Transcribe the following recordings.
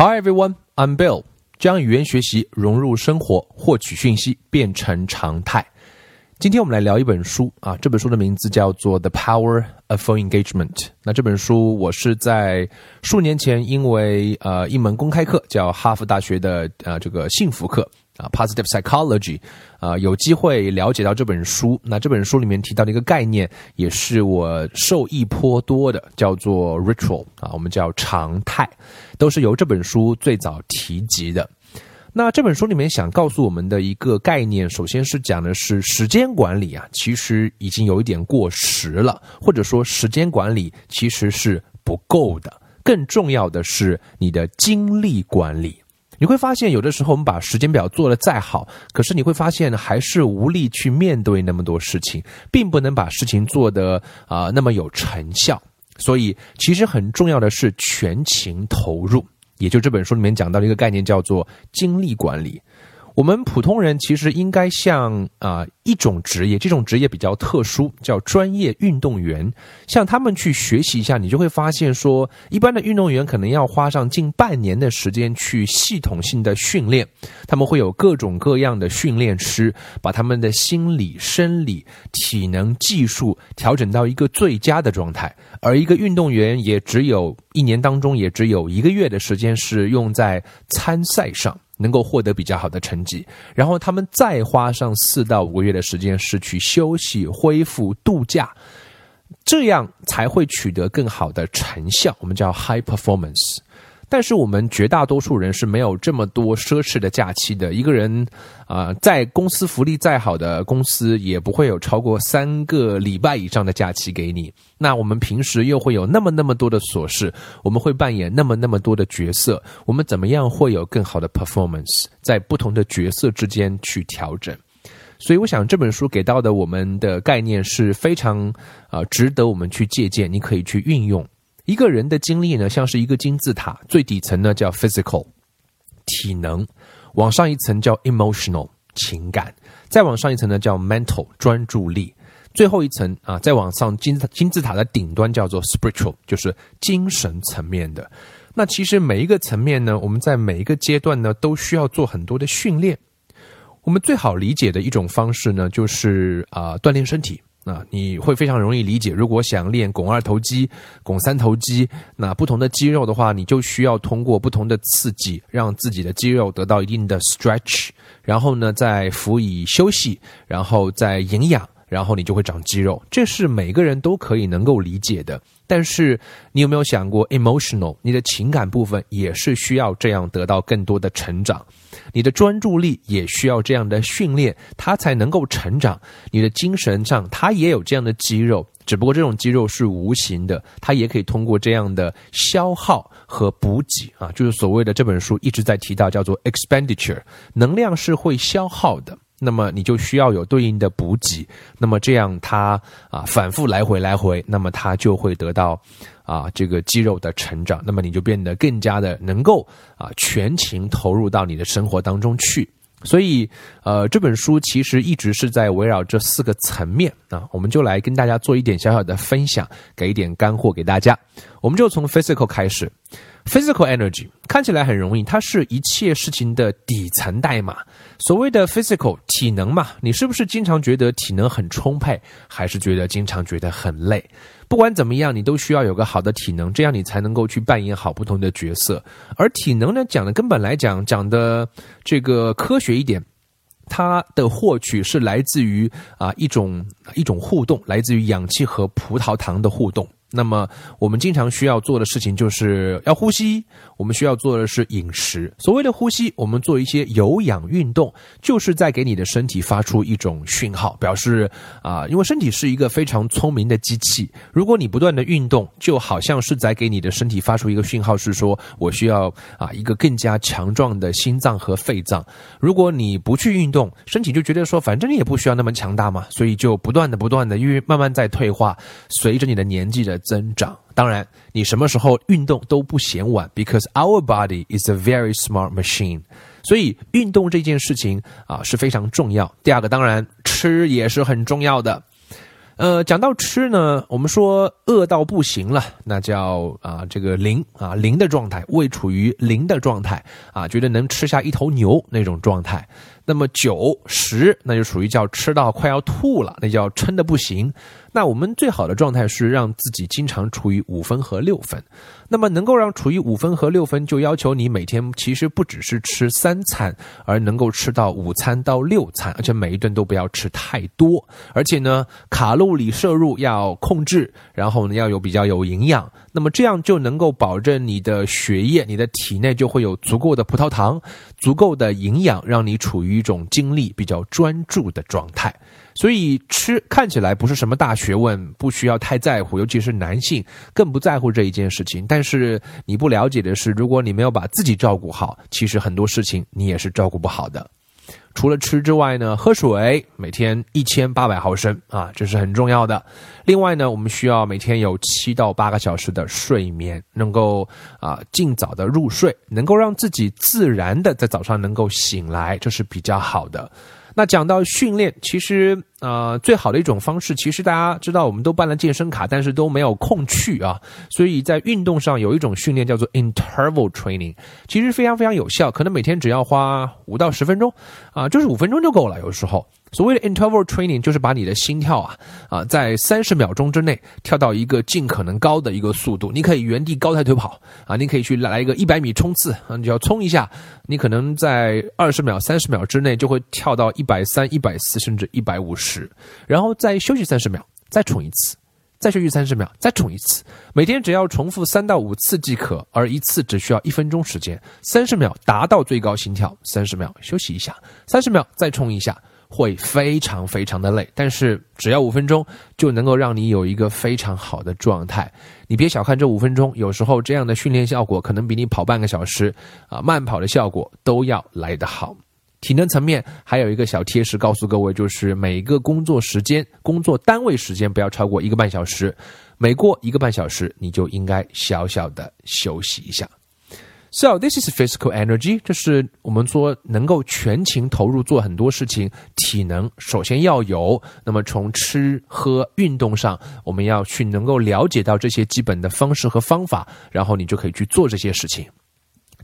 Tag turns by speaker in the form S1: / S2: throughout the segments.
S1: Hi everyone, I'm Bill。将语言学习融入生活，获取讯息变成常态。今天我们来聊一本书啊，这本书的名字叫做《The Power of Phone Engagement》。那这本书我是在数年前因为呃一门公开课叫哈佛大学的呃这个幸福课啊 （Positive Psychology） 啊有机会了解到这本书。那这本书里面提到的一个概念，也是我受益颇多的，叫做 “ritual” 啊，我们叫常态，都是由这本书最早提及的。那这本书里面想告诉我们的一个概念，首先是讲的是时间管理啊，其实已经有一点过时了，或者说时间管理其实是不够的。更重要的是你的精力管理。你会发现，有的时候我们把时间表做得再好，可是你会发现还是无力去面对那么多事情，并不能把事情做得啊那么有成效。所以，其实很重要的是全情投入。也就这本书里面讲到的一个概念，叫做精力管理。我们普通人其实应该像啊一种职业，这种职业比较特殊，叫专业运动员。向他们去学习一下，你就会发现说，一般的运动员可能要花上近半年的时间去系统性的训练。他们会有各种各样的训练师，把他们的心理、生理、体能、技术调整到一个最佳的状态。而一个运动员也只有一年当中也只有一个月的时间是用在参赛上。能够获得比较好的成绩，然后他们再花上四到五个月的时间是去休息、恢复、度假，这样才会取得更好的成效。我们叫 high performance。但是我们绝大多数人是没有这么多奢侈的假期的。一个人啊，在公司福利再好的公司，也不会有超过三个礼拜以上的假期给你。那我们平时又会有那么那么多的琐事，我们会扮演那么那么多的角色，我们怎么样会有更好的 performance？在不同的角色之间去调整。所以，我想这本书给到的我们的概念是非常啊值得我们去借鉴，你可以去运用。一个人的精力呢，像是一个金字塔，最底层呢叫 physical 体能，往上一层叫 emotional 情感，再往上一层呢叫 mental 专注力，最后一层啊，再往上金金字塔的顶端叫做 spiritual 就是精神层面的。那其实每一个层面呢，我们在每一个阶段呢，都需要做很多的训练。我们最好理解的一种方式呢，就是啊锻炼身体。那，你会非常容易理解。如果想练肱二头肌、肱三头肌，那不同的肌肉的话，你就需要通过不同的刺激，让自己的肌肉得到一定的 stretch，然后呢，再辅以休息，然后再营养。然后你就会长肌肉，这是每个人都可以能够理解的。但是你有没有想过，emotional，你的情感部分也是需要这样得到更多的成长，你的专注力也需要这样的训练，它才能够成长。你的精神上，它也有这样的肌肉，只不过这种肌肉是无形的，它也可以通过这样的消耗和补给啊，就是所谓的这本书一直在提到叫做 expenditure，能量是会消耗的。那么你就需要有对应的补给，那么这样它啊反复来回来回，那么它就会得到啊这个肌肉的成长，那么你就变得更加的能够啊全情投入到你的生活当中去。所以呃这本书其实一直是在围绕这四个层面啊，我们就来跟大家做一点小小的分享，给一点干货给大家。我们就从 physical 开始。Physical energy 看起来很容易，它是一切事情的底层代码。所谓的 physical 体能嘛，你是不是经常觉得体能很充沛，还是觉得经常觉得很累？不管怎么样，你都需要有个好的体能，这样你才能够去扮演好不同的角色。而体能呢，讲的根本来讲，讲的这个科学一点，它的获取是来自于啊一种一种互动，来自于氧气和葡萄糖的互动。那么，我们经常需要做的事情就是要呼吸。我们需要做的是饮食。所谓的呼吸，我们做一些有氧运动，就是在给你的身体发出一种讯号，表示啊，因为身体是一个非常聪明的机器。如果你不断的运动，就好像是在给你的身体发出一个讯号，是说我需要啊一个更加强壮的心脏和肺脏。如果你不去运动，身体就觉得说，反正你也不需要那么强大嘛，所以就不断的、不断的，因为慢慢在退化，随着你的年纪的。增长，当然，你什么时候运动都不嫌晚，because our body is a very smart machine。所以运动这件事情啊是非常重要。第二个，当然吃也是很重要的。呃，讲到吃呢，我们说饿到不行了，那叫啊这个零啊零的状态，胃处于零的状态啊，觉得能吃下一头牛那种状态。那么九十，那就属于叫吃到快要吐了，那叫撑的不行。那我们最好的状态是让自己经常处于五分和六分。那么能够让处于五分和六分，就要求你每天其实不只是吃三餐，而能够吃到五餐到六餐，而且每一顿都不要吃太多，而且呢卡路里摄入要控制，然后呢要有比较有营养。那么这样就能够保证你的血液、你的体内就会有足够的葡萄糖、足够的营养，让你处于一种精力比较专注的状态。所以吃看起来不是什么大学问，不需要太在乎，尤其是男性更不在乎这一件事情。但是你不了解的是，如果你没有把自己照顾好，其实很多事情你也是照顾不好的。除了吃之外呢，喝水每天一千八百毫升啊，这是很重要的。另外呢，我们需要每天有七到八个小时的睡眠，能够啊尽早的入睡，能够让自己自然的在早上能够醒来，这是比较好的。那讲到训练，其实呃，最好的一种方式，其实大家知道，我们都办了健身卡，但是都没有空去啊。所以在运动上有一种训练叫做 interval training，其实非常非常有效，可能每天只要花五到十分钟啊，就是五分钟就够了，有时候。所谓的 interval training 就是把你的心跳啊啊在三十秒钟之内跳到一个尽可能高的一个速度，你可以原地高抬腿跑啊，你可以去来一个一百米冲刺啊，你只要冲一下，你可能在二十秒、三十秒之内就会跳到一百三、一百四甚至一百五十，然后再休息三十秒，再冲一次，再休息三十秒，再冲一次，每天只要重复三到五次即可，而一次只需要一分钟时间，三十秒达到最高心跳，三十秒休息一下，三十秒再冲一下。会非常非常的累，但是只要五分钟就能够让你有一个非常好的状态。你别小看这五分钟，有时候这样的训练效果可能比你跑半个小时啊慢跑的效果都要来得好。体能层面还有一个小贴士告诉各位，就是每个工作时间、工作单位时间不要超过一个半小时，每过一个半小时你就应该小小的休息一下。So this is physical energy，就是我们说能够全情投入做很多事情，体能首先要有。那么从吃喝运动上，我们要去能够了解到这些基本的方式和方法，然后你就可以去做这些事情。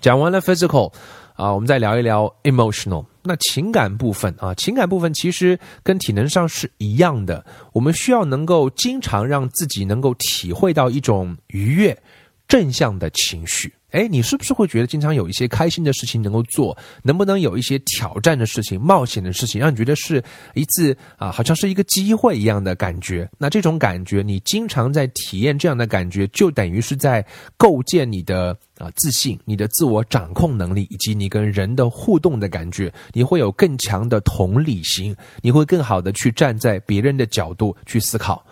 S1: 讲完了 physical，啊，我们再聊一聊 emotional。那情感部分啊，情感部分其实跟体能上是一样的，我们需要能够经常让自己能够体会到一种愉悦、正向的情绪。哎，你是不是会觉得经常有一些开心的事情能够做？能不能有一些挑战的事情、冒险的事情，让你觉得是一次啊，好像是一个机会一样的感觉？那这种感觉，你经常在体验这样的感觉，就等于是在构建你的啊自信、你的自我掌控能力，以及你跟人的互动的感觉。你会有更强的同理心，你会更好的去站在别人的角度去思考。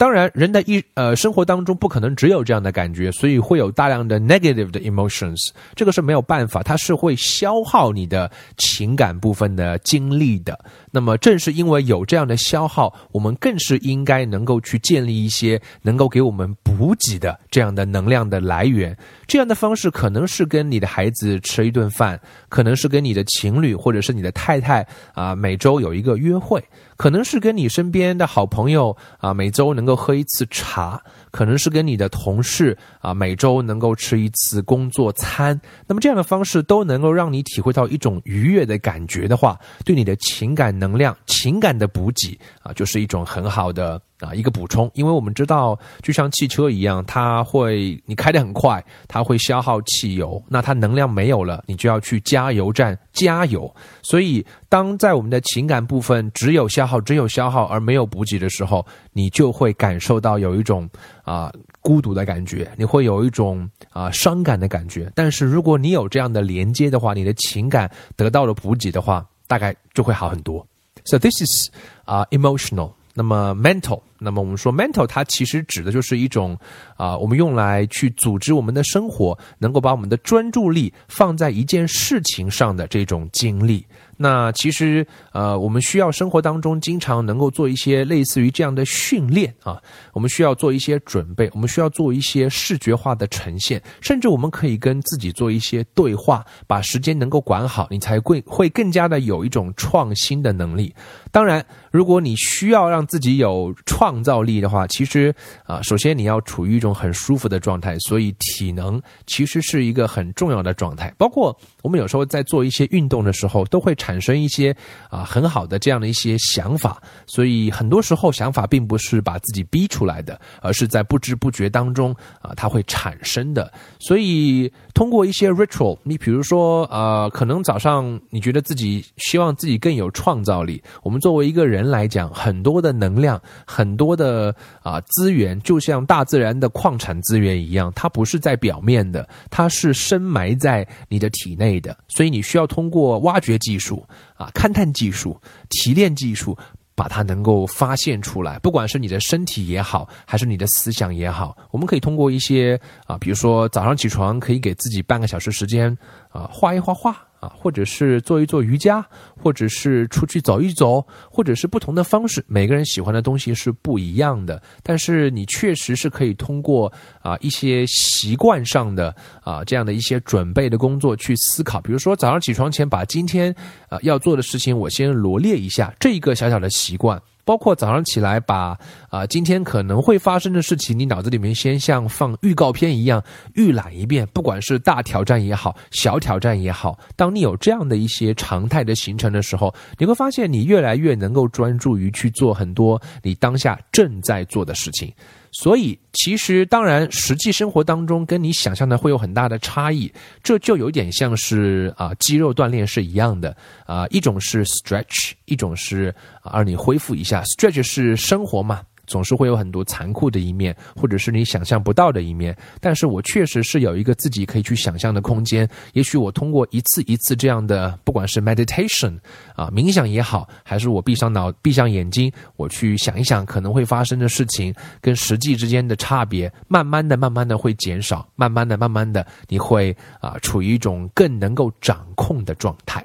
S1: 当然，人的一呃生活当中不可能只有这样的感觉，所以会有大量的 negative 的 emotions，这个是没有办法，它是会消耗你的情感部分的精力的。那么正是因为有这样的消耗，我们更是应该能够去建立一些能够给我们补给的这样的能量的来源。这样的方式可能是跟你的孩子吃一顿饭，可能是跟你的情侣或者是你的太太啊每周有一个约会。可能是跟你身边的好朋友啊，每周能够喝一次茶；可能是跟你的同事啊，每周能够吃一次工作餐。那么这样的方式都能够让你体会到一种愉悦的感觉的话，对你的情感能量、情感的补给啊，就是一种很好的。啊，一个补充，因为我们知道，就像汽车一样，它会你开得很快，它会消耗汽油，那它能量没有了，你就要去加油站加油。所以，当在我们的情感部分只有消耗、只有消耗而没有补给的时候，你就会感受到有一种啊孤独的感觉，你会有一种啊伤感的感觉。但是，如果你有这样的连接的话，你的情感得到了补给的话，大概就会好很多。So this is 啊 emotional。那么 mental，那么我们说 mental，它其实指的就是一种啊，我们用来去组织我们的生活，能够把我们的专注力放在一件事情上的这种精力。那其实，呃，我们需要生活当中经常能够做一些类似于这样的训练啊，我们需要做一些准备，我们需要做一些视觉化的呈现，甚至我们可以跟自己做一些对话，把时间能够管好，你才会会更加的有一种创新的能力。当然，如果你需要让自己有创创造力的话，其实啊，首先你要处于一种很舒服的状态，所以体能其实是一个很重要的状态。包括我们有时候在做一些运动的时候，都会产生一些啊很好的这样的一些想法。所以很多时候想法并不是把自己逼出来的，而是在不知不觉当中啊，它会产生的。所以通过一些 ritual，你比如说呃，可能早上你觉得自己希望自己更有创造力，我们作为一个人来讲，很多的能量，很多的啊资源，就像大自然的矿产资源一样，它不是在表面的，它是深埋在你的体内的。所以你需要通过挖掘技术啊、勘探技术、提炼技术。把它能够发现出来，不管是你的身体也好，还是你的思想也好，我们可以通过一些啊，比如说早上起床可以给自己半个小时时间啊，画一画画。啊，或者是做一做瑜伽，或者是出去走一走，或者是不同的方式。每个人喜欢的东西是不一样的，但是你确实是可以通过啊一些习惯上的啊这样的一些准备的工作去思考。比如说早上起床前把今天啊要做的事情我先罗列一下，这一个小小的习惯。包括早上起来把啊今天可能会发生的事情，你脑子里面先像放预告片一样预览一遍，不管是大挑战也好，小挑战也好，当你有这样的一些常态的形成的时候，你会发现你越来越能够专注于去做很多你当下正在做的事情。所以，其实当然，实际生活当中跟你想象的会有很大的差异。这就有点像是啊，肌肉锻炼是一样的啊，一种是 stretch，一种是啊，让你恢复一下。stretch 是生活嘛。总是会有很多残酷的一面，或者是你想象不到的一面。但是我确实是有一个自己可以去想象的空间。也许我通过一次一次这样的，不管是 meditation 啊冥想也好，还是我闭上脑、闭上眼睛，我去想一想可能会发生的事情跟实际之间的差别，慢慢的、慢慢的会减少，慢慢的、慢慢的，你会啊处于一种更能够掌控的状态。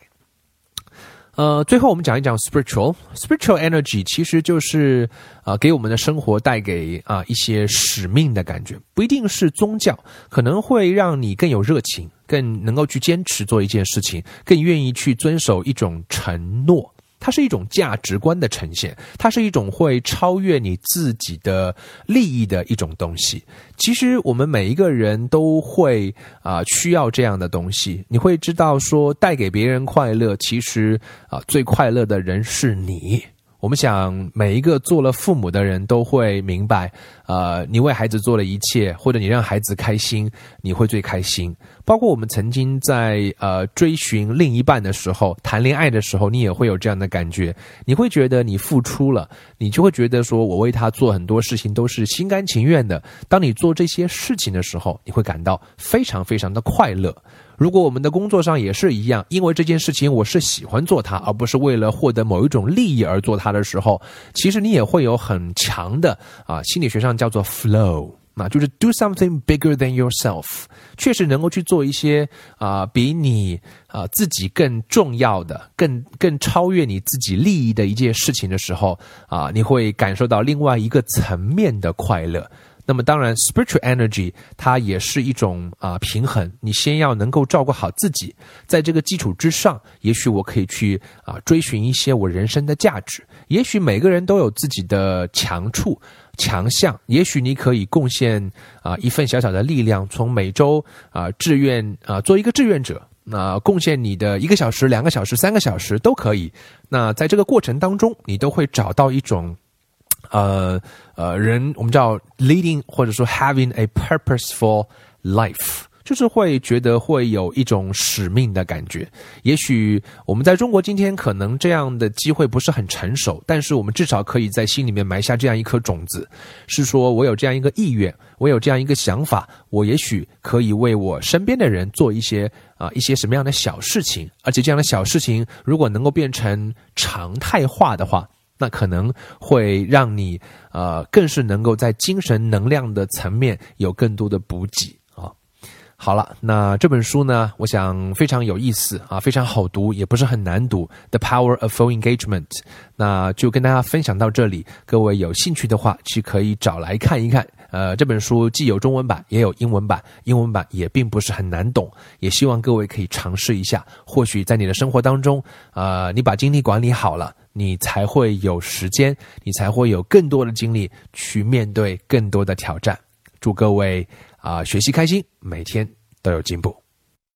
S1: 呃，最后我们讲一讲 spiritual spiritual energy，其实就是啊，给我们的生活带给啊一些使命的感觉，不一定是宗教，可能会让你更有热情，更能够去坚持做一件事情，更愿意去遵守一种承诺。它是一种价值观的呈现，它是一种会超越你自己的利益的一种东西。其实我们每一个人都会啊需要这样的东西。你会知道说，带给别人快乐，其实啊最快乐的人是你。我们想，每一个做了父母的人都会明白，呃，你为孩子做了一切，或者你让孩子开心，你会最开心。包括我们曾经在呃追寻另一半的时候，谈恋爱的时候，你也会有这样的感觉，你会觉得你付出了，你就会觉得说我为他做很多事情都是心甘情愿的。当你做这些事情的时候，你会感到非常非常的快乐。如果我们的工作上也是一样，因为这件事情我是喜欢做它，而不是为了获得某一种利益而做它的时候，其实你也会有很强的啊，心理学上叫做 flow，那就是 do something bigger than yourself，确实能够去做一些啊比你啊自己更重要的、更更超越你自己利益的一件事情的时候啊，你会感受到另外一个层面的快乐。那么当然，spiritual energy 它也是一种啊平衡。你先要能够照顾好自己，在这个基础之上，也许我可以去啊追寻一些我人生的价值。也许每个人都有自己的强处、强项。也许你可以贡献啊一份小小的力量，从每周啊志愿啊做一个志愿者，那贡献你的一个小时、两个小时、三个小时都可以。那在这个过程当中，你都会找到一种。呃呃，人我们叫 leading，或者说 having a purposeful life，就是会觉得会有一种使命的感觉。也许我们在中国今天可能这样的机会不是很成熟，但是我们至少可以在心里面埋下这样一颗种子，是说我有这样一个意愿，我有这样一个想法，我也许可以为我身边的人做一些啊一些什么样的小事情，而且这样的小事情如果能够变成常态化的话。那可能会让你呃，更是能够在精神能量的层面有更多的补给啊。好了，那这本书呢，我想非常有意思啊，非常好读，也不是很难读，《The Power of Full Engagement》。那就跟大家分享到这里，各位有兴趣的话，去可以找来看一看。呃，这本书既有中文版，也有英文版，英文版也并不是很难懂。也希望各位可以尝试一下，或许在你的生活当中，呃，你把精力管理好了，你才会有时间，你才会有更多的精力去面对更多的挑战。祝各位啊，学习开心，每天都有进步。